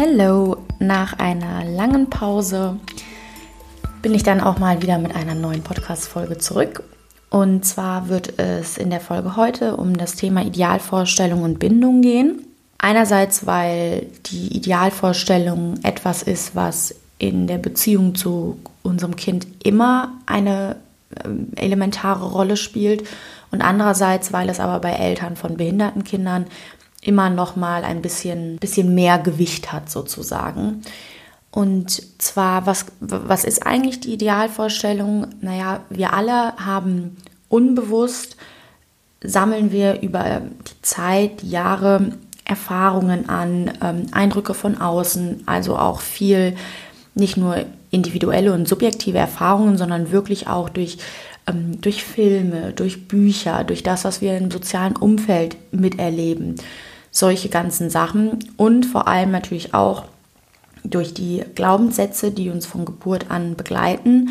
Hallo, nach einer langen Pause bin ich dann auch mal wieder mit einer neuen Podcast-Folge zurück. Und zwar wird es in der Folge heute um das Thema Idealvorstellung und Bindung gehen. Einerseits, weil die Idealvorstellung etwas ist, was in der Beziehung zu unserem Kind immer eine ähm, elementare Rolle spielt und andererseits, weil es aber bei Eltern von behinderten Kindern immer noch mal ein bisschen, bisschen mehr Gewicht hat sozusagen. Und zwar, was, was ist eigentlich die Idealvorstellung? Naja, wir alle haben unbewusst, sammeln wir über die Zeit, die Jahre Erfahrungen an, ähm, Eindrücke von außen, also auch viel, nicht nur individuelle und subjektive Erfahrungen, sondern wirklich auch durch ähm, durch Filme, durch Bücher, durch das, was wir im sozialen Umfeld miterleben, solche ganzen Sachen und vor allem natürlich auch durch die Glaubenssätze, die uns von Geburt an begleiten,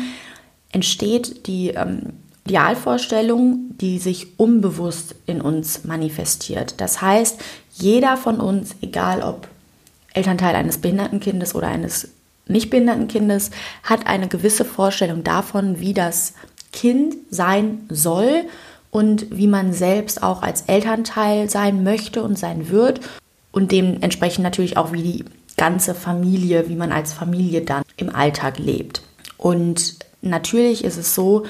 entsteht die ähm, Idealvorstellung, die sich unbewusst in uns manifestiert. Das heißt, jeder von uns, egal ob Elternteil eines behinderten Kindes oder eines nicht behinderten Kindes, hat eine gewisse Vorstellung davon, wie das Kind sein soll und wie man selbst auch als Elternteil sein möchte und sein wird und dementsprechend natürlich auch wie die ganze Familie, wie man als Familie dann im Alltag lebt. Und natürlich ist es so,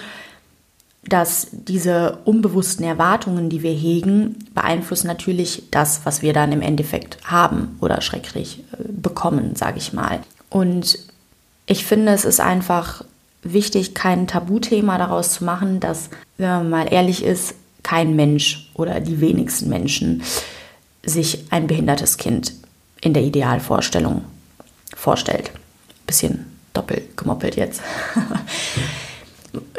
dass diese unbewussten Erwartungen, die wir hegen, beeinflussen natürlich das, was wir dann im Endeffekt haben oder schrecklich äh, bekommen, sage ich mal. Und ich finde, es ist einfach wichtig, kein Tabuthema daraus zu machen, dass, wenn man mal ehrlich ist, kein Mensch oder die wenigsten Menschen sich ein behindertes Kind in der Idealvorstellung vorstellt. Bisschen doppelt gemoppelt jetzt.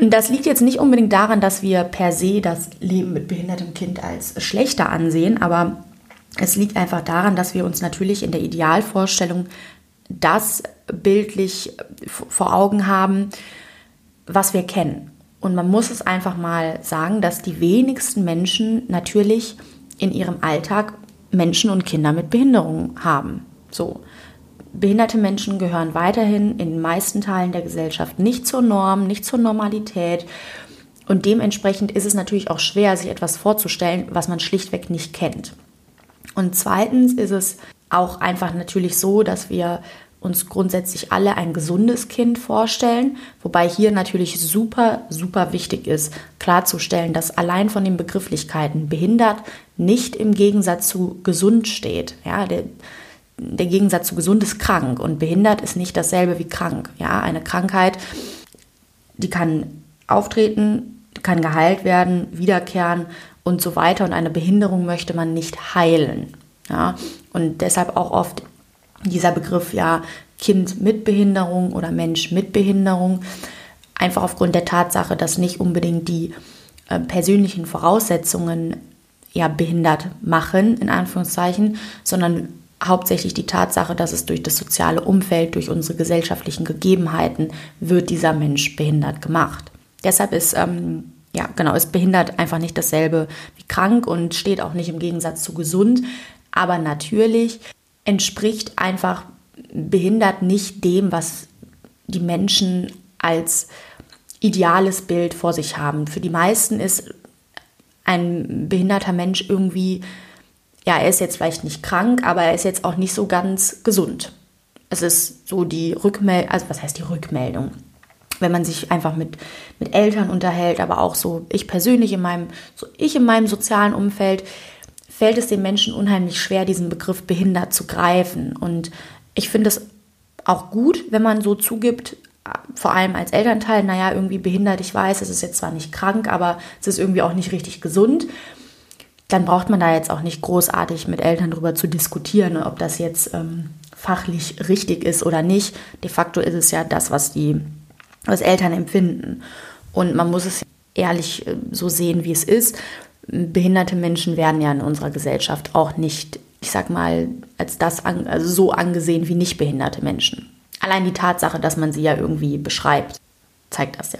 Das liegt jetzt nicht unbedingt daran, dass wir per se das Leben mit behindertem Kind als schlechter ansehen, aber es liegt einfach daran, dass wir uns natürlich in der Idealvorstellung das bildlich vor Augen haben, was wir kennen. Und man muss es einfach mal sagen, dass die wenigsten Menschen natürlich in ihrem Alltag Menschen und Kinder mit Behinderungen haben. So. Behinderte Menschen gehören weiterhin in den meisten Teilen der Gesellschaft nicht zur Norm, nicht zur Normalität. Und dementsprechend ist es natürlich auch schwer, sich etwas vorzustellen, was man schlichtweg nicht kennt. Und zweitens ist es auch einfach natürlich so, dass wir uns grundsätzlich alle ein gesundes Kind vorstellen, wobei hier natürlich super, super wichtig ist, klarzustellen, dass allein von den Begrifflichkeiten behindert nicht im Gegensatz zu gesund steht. Ja, der, der Gegensatz zu gesund ist krank und behindert ist nicht dasselbe wie krank. Ja, eine Krankheit, die kann auftreten, kann geheilt werden, wiederkehren und so weiter. Und eine Behinderung möchte man nicht heilen. Ja, und deshalb auch oft dieser Begriff ja Kind mit Behinderung oder Mensch mit Behinderung, einfach aufgrund der Tatsache, dass nicht unbedingt die äh, persönlichen Voraussetzungen ja behindert machen, in Anführungszeichen, sondern hauptsächlich die Tatsache, dass es durch das soziale Umfeld, durch unsere gesellschaftlichen Gegebenheiten wird dieser Mensch behindert gemacht. Deshalb ist ähm, ja, genau, ist behindert einfach nicht dasselbe wie krank und steht auch nicht im Gegensatz zu gesund. Aber natürlich entspricht einfach behindert nicht dem, was die Menschen als ideales Bild vor sich haben. Für die meisten ist ein behinderter Mensch irgendwie, ja, er ist jetzt vielleicht nicht krank, aber er ist jetzt auch nicht so ganz gesund. Es ist so die Rückmeldung, also was heißt die Rückmeldung? Wenn man sich einfach mit, mit Eltern unterhält, aber auch so ich persönlich in meinem, so ich in meinem sozialen Umfeld, fällt es den Menschen unheimlich schwer, diesen Begriff behindert zu greifen. Und ich finde es auch gut, wenn man so zugibt, vor allem als Elternteil, naja, irgendwie behindert, ich weiß, es ist jetzt zwar nicht krank, aber es ist irgendwie auch nicht richtig gesund. Dann braucht man da jetzt auch nicht großartig mit Eltern drüber zu diskutieren, ob das jetzt ähm, fachlich richtig ist oder nicht. De facto ist es ja das, was die was Eltern empfinden. Und man muss es ehrlich äh, so sehen, wie es ist behinderte Menschen werden ja in unserer Gesellschaft auch nicht, ich sag mal, als das an, also so angesehen wie nicht behinderte Menschen. Allein die Tatsache, dass man sie ja irgendwie beschreibt, zeigt das ja.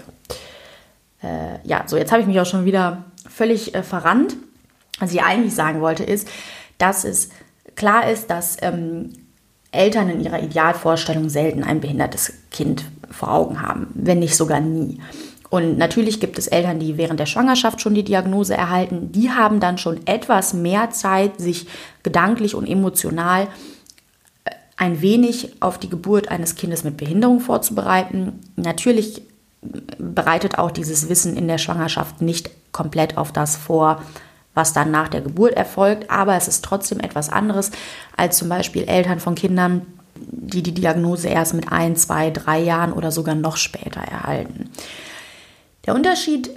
Äh, ja, so jetzt habe ich mich auch schon wieder völlig äh, verrannt. Was ich eigentlich sagen wollte, ist, dass es klar ist, dass ähm, Eltern in ihrer Idealvorstellung selten ein behindertes Kind vor Augen haben, wenn nicht sogar nie. Und natürlich gibt es Eltern, die während der Schwangerschaft schon die Diagnose erhalten. Die haben dann schon etwas mehr Zeit, sich gedanklich und emotional äh, ein wenig auf die Geburt eines Kindes mit Behinderung vorzubereiten. Natürlich bereitet auch dieses Wissen in der Schwangerschaft nicht komplett auf das vor, was dann nach der Geburt erfolgt, aber es ist trotzdem etwas anderes als zum Beispiel Eltern von Kindern, die die Diagnose erst mit ein, zwei, drei Jahren oder sogar noch später erhalten. Der Unterschied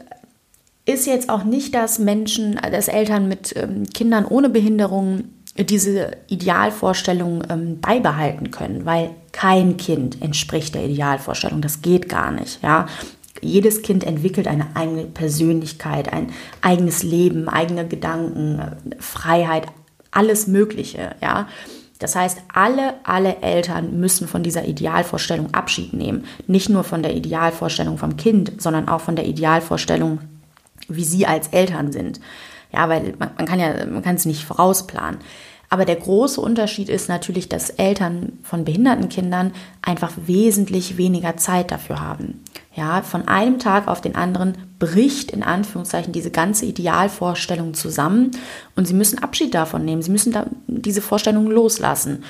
ist jetzt auch nicht, dass Menschen, dass Eltern mit ähm, Kindern ohne Behinderung diese Idealvorstellung ähm, beibehalten können, weil kein Kind entspricht der Idealvorstellung. Das geht gar nicht. Ja? Jedes Kind entwickelt eine eigene Persönlichkeit, ein eigenes Leben, eigene Gedanken, Freiheit, alles Mögliche. Ja? Das heißt, alle, alle Eltern müssen von dieser Idealvorstellung Abschied nehmen. Nicht nur von der Idealvorstellung vom Kind, sondern auch von der Idealvorstellung, wie sie als Eltern sind. Ja, weil man, man kann ja, man kann es nicht vorausplanen. Aber der große Unterschied ist natürlich, dass Eltern von behinderten Kindern einfach wesentlich weniger Zeit dafür haben. Ja, von einem Tag auf den anderen bricht in Anführungszeichen diese ganze Idealvorstellung zusammen und sie müssen Abschied davon nehmen. Sie müssen da diese Vorstellung loslassen.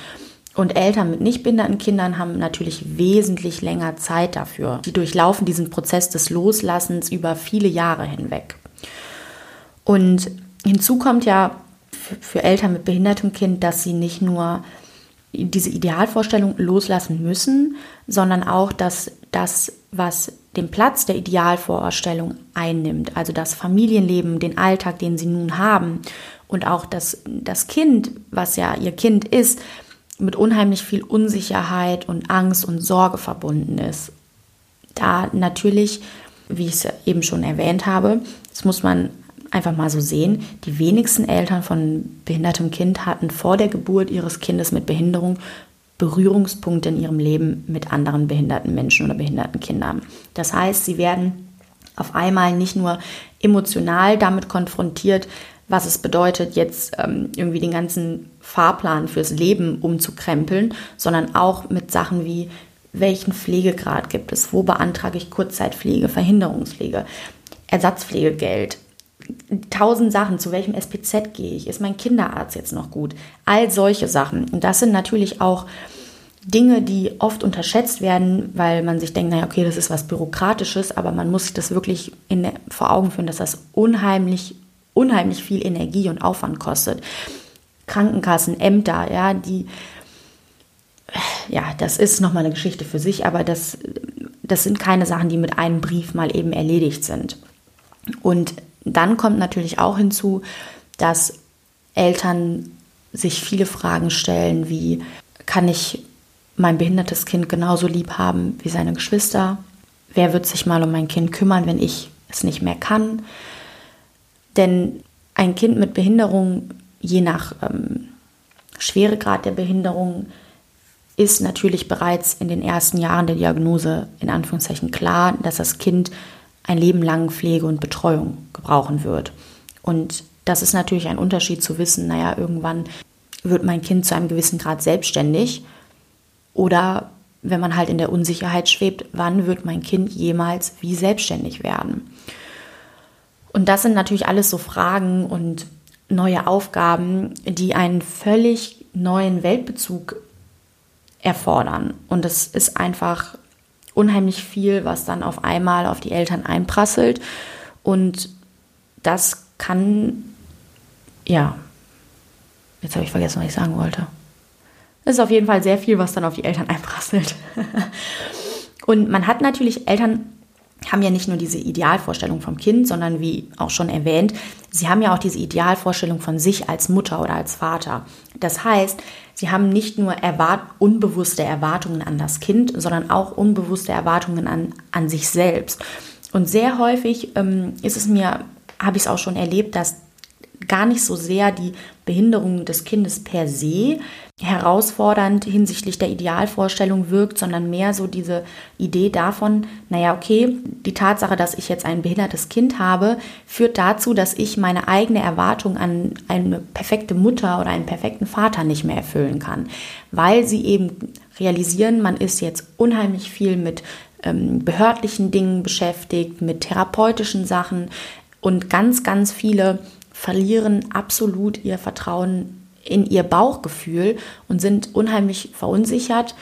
Und Eltern mit nicht behinderten Kindern haben natürlich wesentlich länger Zeit dafür. Die durchlaufen diesen Prozess des Loslassens über viele Jahre hinweg. Und hinzu kommt ja für Eltern mit behindertem Kind, dass sie nicht nur diese Idealvorstellung loslassen müssen, sondern auch, dass das, was den Platz der Idealvorstellung einnimmt, also das Familienleben, den Alltag, den sie nun haben und auch das, das Kind, was ja ihr Kind ist, mit unheimlich viel Unsicherheit und Angst und Sorge verbunden ist. Da natürlich, wie ich es eben schon erwähnt habe, das muss man einfach mal so sehen, die wenigsten Eltern von behindertem Kind hatten vor der Geburt ihres Kindes mit Behinderung Berührungspunkte in ihrem Leben mit anderen behinderten Menschen oder behinderten Kindern. Das heißt, sie werden auf einmal nicht nur emotional damit konfrontiert, was es bedeutet, jetzt ähm, irgendwie den ganzen Fahrplan fürs Leben umzukrempeln, sondern auch mit Sachen wie, welchen Pflegegrad gibt es, wo beantrage ich Kurzzeitpflege, Verhinderungspflege, Ersatzpflegegeld, tausend Sachen, zu welchem SPZ gehe ich, ist mein Kinderarzt jetzt noch gut, all solche Sachen. Und das sind natürlich auch Dinge, die oft unterschätzt werden, weil man sich denkt, naja, okay, das ist was Bürokratisches, aber man muss sich das wirklich in, vor Augen führen, dass das unheimlich, unheimlich viel Energie und Aufwand kostet. Krankenkassen, Ämter, ja, die, ja, das ist nochmal eine Geschichte für sich, aber das, das sind keine Sachen, die mit einem Brief mal eben erledigt sind. Und dann kommt natürlich auch hinzu, dass Eltern sich viele Fragen stellen, wie kann ich mein behindertes Kind genauso lieb haben wie seine Geschwister? Wer wird sich mal um mein Kind kümmern, wenn ich es nicht mehr kann? Denn ein Kind mit Behinderung, je nach ähm, Schweregrad der Behinderung, ist natürlich bereits in den ersten Jahren der Diagnose in Anführungszeichen klar, dass das Kind ein Leben lang Pflege und Betreuung gebrauchen wird. Und das ist natürlich ein Unterschied zu wissen, naja, irgendwann wird mein Kind zu einem gewissen Grad selbstständig oder wenn man halt in der Unsicherheit schwebt, wann wird mein Kind jemals wie selbstständig werden? Und das sind natürlich alles so Fragen und neue Aufgaben, die einen völlig neuen Weltbezug erfordern. Und es ist einfach unheimlich viel, was dann auf einmal auf die Eltern einprasselt. Und das kann, ja, jetzt habe ich vergessen, was ich sagen wollte. Es ist auf jeden Fall sehr viel, was dann auf die Eltern einprasselt. Und man hat natürlich, Eltern haben ja nicht nur diese Idealvorstellung vom Kind, sondern wie auch schon erwähnt, sie haben ja auch diese Idealvorstellung von sich als Mutter oder als Vater. Das heißt, sie haben nicht nur erwart unbewusste Erwartungen an das Kind, sondern auch unbewusste Erwartungen an, an sich selbst. Und sehr häufig ähm, ist es mir, habe ich es auch schon erlebt, dass gar nicht so sehr die Behinderung des Kindes per se herausfordernd hinsichtlich der Idealvorstellung wirkt, sondern mehr so diese Idee davon, naja, okay, die Tatsache, dass ich jetzt ein behindertes Kind habe, führt dazu, dass ich meine eigene Erwartung an eine perfekte Mutter oder einen perfekten Vater nicht mehr erfüllen kann, weil sie eben realisieren, man ist jetzt unheimlich viel mit ähm, behördlichen Dingen beschäftigt, mit therapeutischen Sachen und ganz, ganz viele verlieren absolut ihr Vertrauen in ihr Bauchgefühl und sind unheimlich verunsichert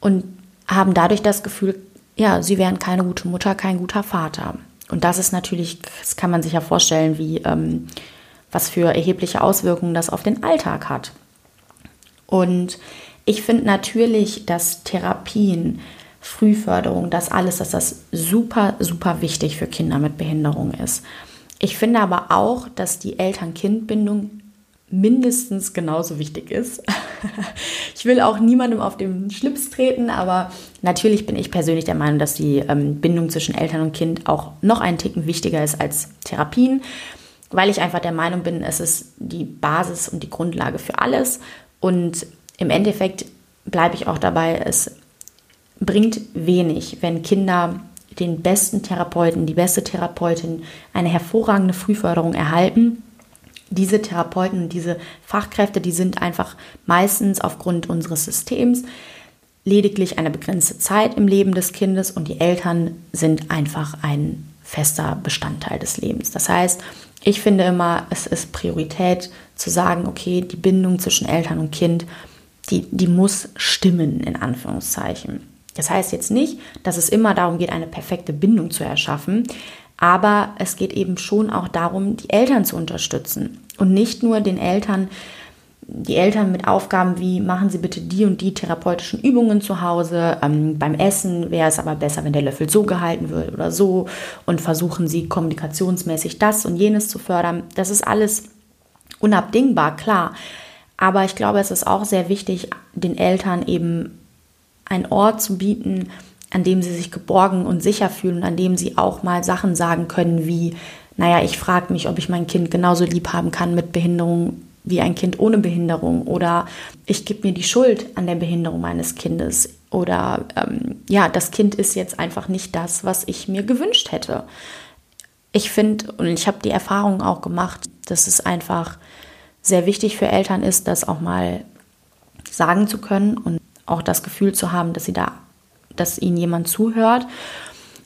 und haben dadurch das Gefühl, ja, sie wären keine gute Mutter, kein guter Vater. Und das ist natürlich, das kann man sich ja vorstellen, wie ähm, was für erhebliche Auswirkungen das auf den Alltag hat. Und ich finde natürlich, dass Therapien, Frühförderung, das alles, dass das super, super wichtig für Kinder mit Behinderung ist. Ich finde aber auch, dass die Eltern-Kind-Bindung mindestens genauso wichtig ist. ich will auch niemandem auf den Schlips treten, aber natürlich bin ich persönlich der Meinung, dass die ähm, Bindung zwischen Eltern und Kind auch noch einen Ticken wichtiger ist als Therapien, weil ich einfach der Meinung bin, es ist die Basis und die Grundlage für alles. Und im Endeffekt bleibe ich auch dabei, es bringt wenig, wenn Kinder den besten Therapeuten, die beste Therapeutin eine hervorragende Frühförderung erhalten. Diese Therapeuten diese Fachkräfte, die sind einfach meistens aufgrund unseres Systems lediglich eine begrenzte Zeit im Leben des Kindes und die Eltern sind einfach ein fester Bestandteil des Lebens. Das heißt, ich finde immer, es ist Priorität zu sagen, okay, die Bindung zwischen Eltern und Kind, die, die muss stimmen, in Anführungszeichen. Das heißt jetzt nicht, dass es immer darum geht, eine perfekte Bindung zu erschaffen, aber es geht eben schon auch darum, die Eltern zu unterstützen und nicht nur den Eltern, die Eltern mit Aufgaben wie machen Sie bitte die und die therapeutischen Übungen zu Hause. Ähm, beim Essen wäre es aber besser, wenn der Löffel so gehalten wird oder so und versuchen Sie kommunikationsmäßig das und jenes zu fördern. Das ist alles unabdingbar, klar. Aber ich glaube, es ist auch sehr wichtig, den Eltern eben einen Ort zu bieten, an dem sie sich geborgen und sicher fühlen, an dem sie auch mal Sachen sagen können wie, naja, ich frage mich, ob ich mein Kind genauso lieb haben kann mit Behinderung wie ein Kind ohne Behinderung oder ich gebe mir die Schuld an der Behinderung meines Kindes oder ähm, ja, das Kind ist jetzt einfach nicht das, was ich mir gewünscht hätte. Ich finde und ich habe die Erfahrung auch gemacht, dass es einfach sehr wichtig für Eltern ist, das auch mal sagen zu können und auch das Gefühl zu haben, dass sie da, dass ihnen jemand zuhört.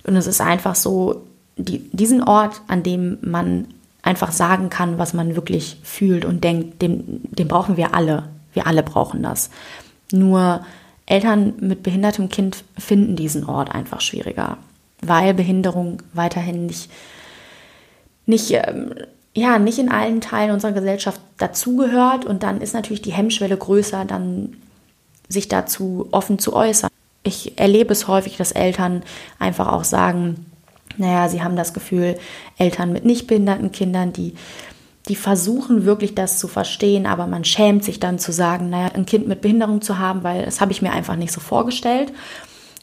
Und es ist einfach so, die, diesen Ort, an dem man einfach sagen kann, was man wirklich fühlt und denkt, den, den brauchen wir alle. Wir alle brauchen das. Nur Eltern mit behindertem Kind finden diesen Ort einfach schwieriger, weil Behinderung weiterhin nicht, nicht, ähm, ja, nicht in allen Teilen unserer Gesellschaft dazugehört. Und dann ist natürlich die Hemmschwelle größer, dann sich dazu offen zu äußern. Ich erlebe es häufig, dass Eltern einfach auch sagen, naja, sie haben das Gefühl, Eltern mit nicht behinderten Kindern, die, die versuchen wirklich das zu verstehen, aber man schämt sich dann zu sagen, naja, ein Kind mit Behinderung zu haben, weil das habe ich mir einfach nicht so vorgestellt.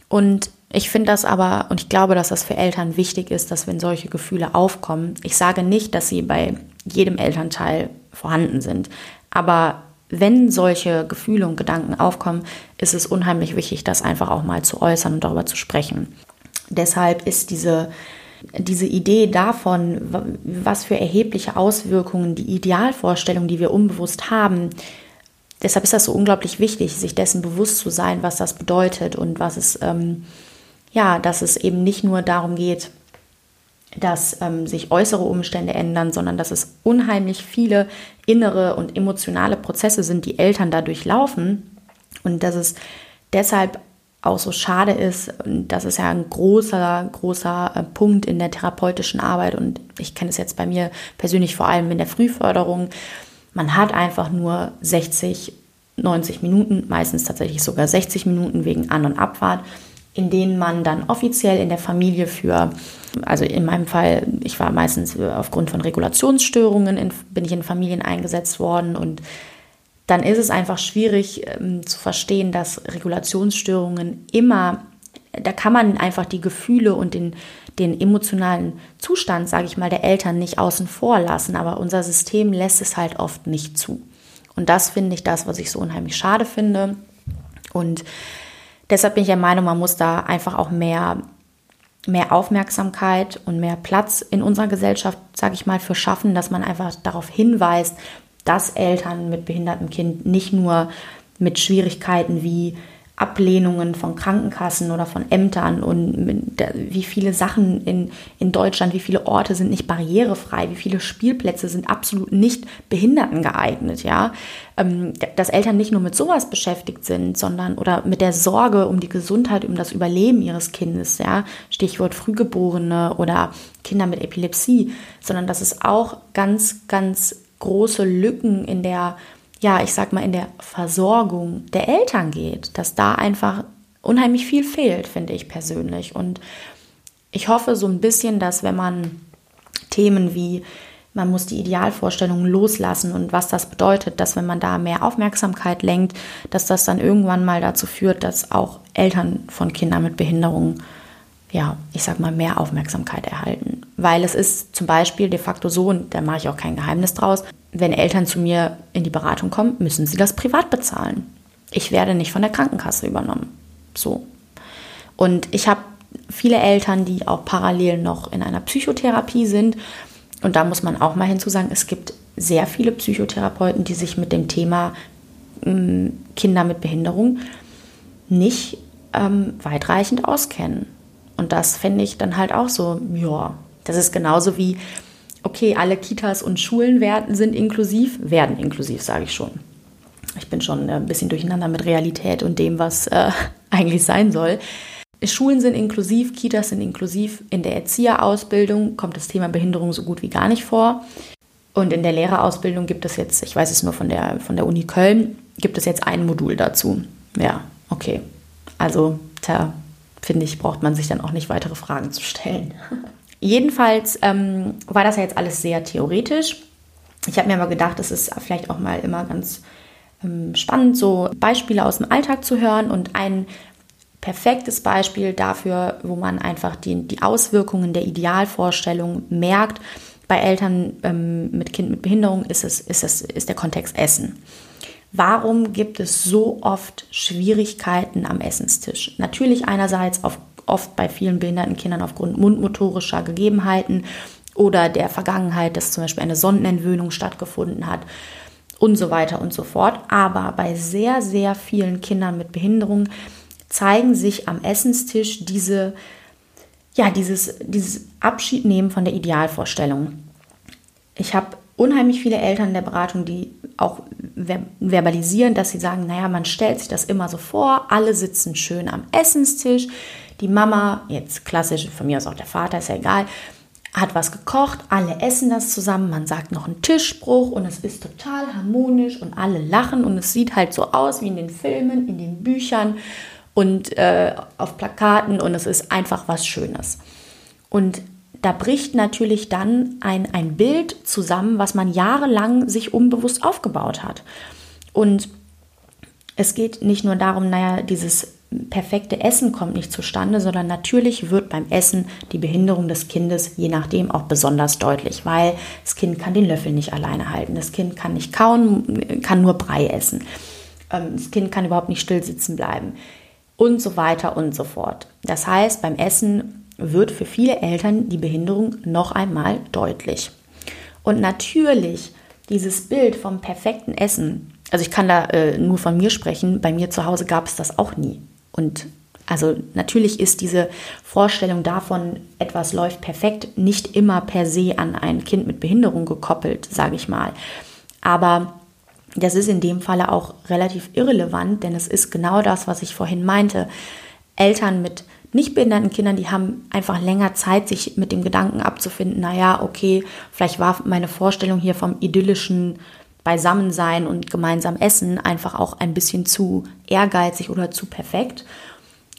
Und ich finde das aber, und ich glaube, dass das für Eltern wichtig ist, dass wenn solche Gefühle aufkommen, ich sage nicht, dass sie bei jedem Elternteil vorhanden sind, aber wenn solche Gefühle und Gedanken aufkommen, ist es unheimlich wichtig, das einfach auch mal zu äußern und darüber zu sprechen. Deshalb ist diese, diese Idee davon, was für erhebliche Auswirkungen die Idealvorstellung, die wir unbewusst haben, deshalb ist das so unglaublich wichtig, sich dessen bewusst zu sein, was das bedeutet und was es, ähm, ja, dass es eben nicht nur darum geht, dass ähm, sich äußere Umstände ändern, sondern dass es unheimlich viele innere und emotionale Prozesse sind, die Eltern dadurch laufen. Und dass es deshalb auch so schade ist und das ist ja ein großer, großer äh, Punkt in der therapeutischen Arbeit. Und ich kenne es jetzt bei mir persönlich vor allem in der Frühförderung. Man hat einfach nur 60, 90 Minuten, meistens tatsächlich sogar 60 Minuten wegen An- und Abfahrt in denen man dann offiziell in der Familie für, also in meinem Fall, ich war meistens aufgrund von Regulationsstörungen, in, bin ich in Familien eingesetzt worden und dann ist es einfach schwierig ähm, zu verstehen, dass Regulationsstörungen immer da kann man einfach die Gefühle und den, den emotionalen Zustand, sage ich mal, der Eltern nicht außen vor lassen. Aber unser System lässt es halt oft nicht zu. Und das finde ich das, was ich so unheimlich schade finde. Und deshalb bin ich der Meinung, man muss da einfach auch mehr, mehr Aufmerksamkeit und mehr Platz in unserer Gesellschaft, sage ich mal, für schaffen, dass man einfach darauf hinweist, dass Eltern mit behindertem Kind nicht nur mit Schwierigkeiten wie Ablehnungen von Krankenkassen oder von Ämtern und wie viele Sachen in, in Deutschland, wie viele Orte sind nicht barrierefrei, wie viele Spielplätze sind absolut nicht Behinderten geeignet, ja. Ähm, dass Eltern nicht nur mit sowas beschäftigt sind, sondern oder mit der Sorge um die Gesundheit, um das Überleben ihres Kindes, ja. Stichwort Frühgeborene oder Kinder mit Epilepsie, sondern dass es auch ganz, ganz große Lücken in der ja, ich sag mal, in der Versorgung der Eltern geht, dass da einfach unheimlich viel fehlt, finde ich persönlich. Und ich hoffe so ein bisschen, dass wenn man Themen wie man muss die Idealvorstellungen loslassen und was das bedeutet, dass wenn man da mehr Aufmerksamkeit lenkt, dass das dann irgendwann mal dazu führt, dass auch Eltern von Kindern mit Behinderungen, ja, ich sag mal, mehr Aufmerksamkeit erhalten. Weil es ist zum Beispiel de facto so, und da mache ich auch kein Geheimnis draus, wenn Eltern zu mir in die Beratung kommen, müssen sie das privat bezahlen. Ich werde nicht von der Krankenkasse übernommen. So. Und ich habe viele Eltern, die auch parallel noch in einer Psychotherapie sind. Und da muss man auch mal hinzusagen, es gibt sehr viele Psychotherapeuten, die sich mit dem Thema ähm, Kinder mit Behinderung nicht ähm, weitreichend auskennen. Und das finde ich dann halt auch so, ja, das ist genauso wie okay, alle Kitas und Schulen werden, sind inklusiv, werden inklusiv, sage ich schon. Ich bin schon äh, ein bisschen durcheinander mit Realität und dem, was äh, eigentlich sein soll. Schulen sind inklusiv, Kitas sind inklusiv. In der Erzieherausbildung kommt das Thema Behinderung so gut wie gar nicht vor. Und in der Lehrerausbildung gibt es jetzt, ich weiß es nur von der, von der Uni Köln, gibt es jetzt ein Modul dazu. Ja, okay. Also, da finde ich, braucht man sich dann auch nicht weitere Fragen zu stellen. Jedenfalls ähm, war das ja jetzt alles sehr theoretisch. Ich habe mir aber gedacht, es ist vielleicht auch mal immer ganz ähm, spannend, so Beispiele aus dem Alltag zu hören und ein perfektes Beispiel dafür, wo man einfach die, die Auswirkungen der Idealvorstellung merkt. Bei Eltern ähm, mit Kind mit Behinderung ist, es, ist, es, ist der Kontext Essen. Warum gibt es so oft Schwierigkeiten am Essenstisch? Natürlich einerseits auf oft bei vielen behinderten Kindern aufgrund mundmotorischer Gegebenheiten oder der Vergangenheit, dass zum Beispiel eine Sondenentwöhnung stattgefunden hat und so weiter und so fort. Aber bei sehr, sehr vielen Kindern mit Behinderung zeigen sich am Essenstisch diese, ja, dieses, dieses Abschiednehmen von der Idealvorstellung. Ich habe unheimlich viele Eltern in der Beratung, die auch verbalisieren, dass sie sagen, naja, man stellt sich das immer so vor, alle sitzen schön am Essenstisch, die Mama, jetzt klassisch, von mir aus auch der Vater, ist ja egal, hat was gekocht, alle essen das zusammen, man sagt noch einen Tischspruch und es ist total harmonisch und alle lachen und es sieht halt so aus wie in den Filmen, in den Büchern und äh, auf Plakaten und es ist einfach was Schönes. Und da bricht natürlich dann ein, ein Bild zusammen, was man jahrelang sich unbewusst aufgebaut hat. Und es geht nicht nur darum, naja, dieses perfekte Essen kommt nicht zustande, sondern natürlich wird beim Essen die Behinderung des Kindes je nachdem auch besonders deutlich, weil das Kind kann den Löffel nicht alleine halten, das Kind kann nicht kauen, kann nur Brei essen, ähm, das Kind kann überhaupt nicht still sitzen bleiben und so weiter und so fort. Das heißt, beim Essen wird für viele Eltern die Behinderung noch einmal deutlich. Und natürlich dieses Bild vom perfekten Essen, also ich kann da äh, nur von mir sprechen, bei mir zu Hause gab es das auch nie. Und also natürlich ist diese Vorstellung davon, etwas läuft perfekt, nicht immer per se an ein Kind mit Behinderung gekoppelt, sage ich mal. Aber das ist in dem Falle auch relativ irrelevant, denn es ist genau das, was ich vorhin meinte. Eltern mit nicht behinderten Kindern, die haben einfach länger Zeit, sich mit dem Gedanken abzufinden, naja, okay, vielleicht war meine Vorstellung hier vom idyllischen Beisammensein und gemeinsam Essen einfach auch ein bisschen zu ehrgeizig oder zu perfekt.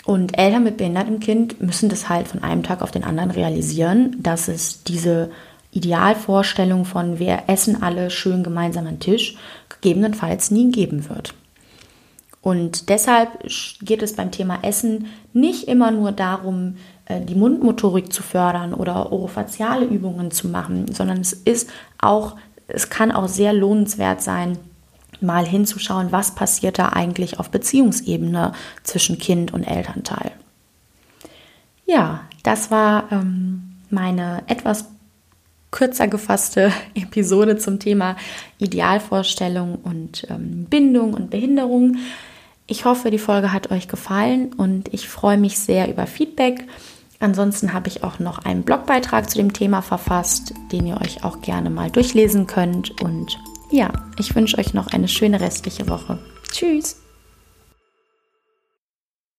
Und Eltern mit behindertem Kind müssen das halt von einem Tag auf den anderen realisieren, dass es diese Idealvorstellung von wir essen alle schön gemeinsam am Tisch gegebenenfalls nie geben wird. Und deshalb geht es beim Thema Essen nicht immer nur darum, äh, die Mundmotorik zu fördern oder orofaziale Übungen zu machen, sondern es ist auch, es kann auch sehr lohnenswert sein, mal hinzuschauen, was passiert da eigentlich auf Beziehungsebene zwischen Kind und Elternteil. Ja, das war ähm, meine etwas kürzer gefasste Episode zum Thema Idealvorstellung und ähm, Bindung und Behinderung. Ich hoffe, die Folge hat euch gefallen und ich freue mich sehr über Feedback. Ansonsten habe ich auch noch einen Blogbeitrag zu dem Thema verfasst, den ihr euch auch gerne mal durchlesen könnt. Und ja, ich wünsche euch noch eine schöne restliche Woche. Tschüss!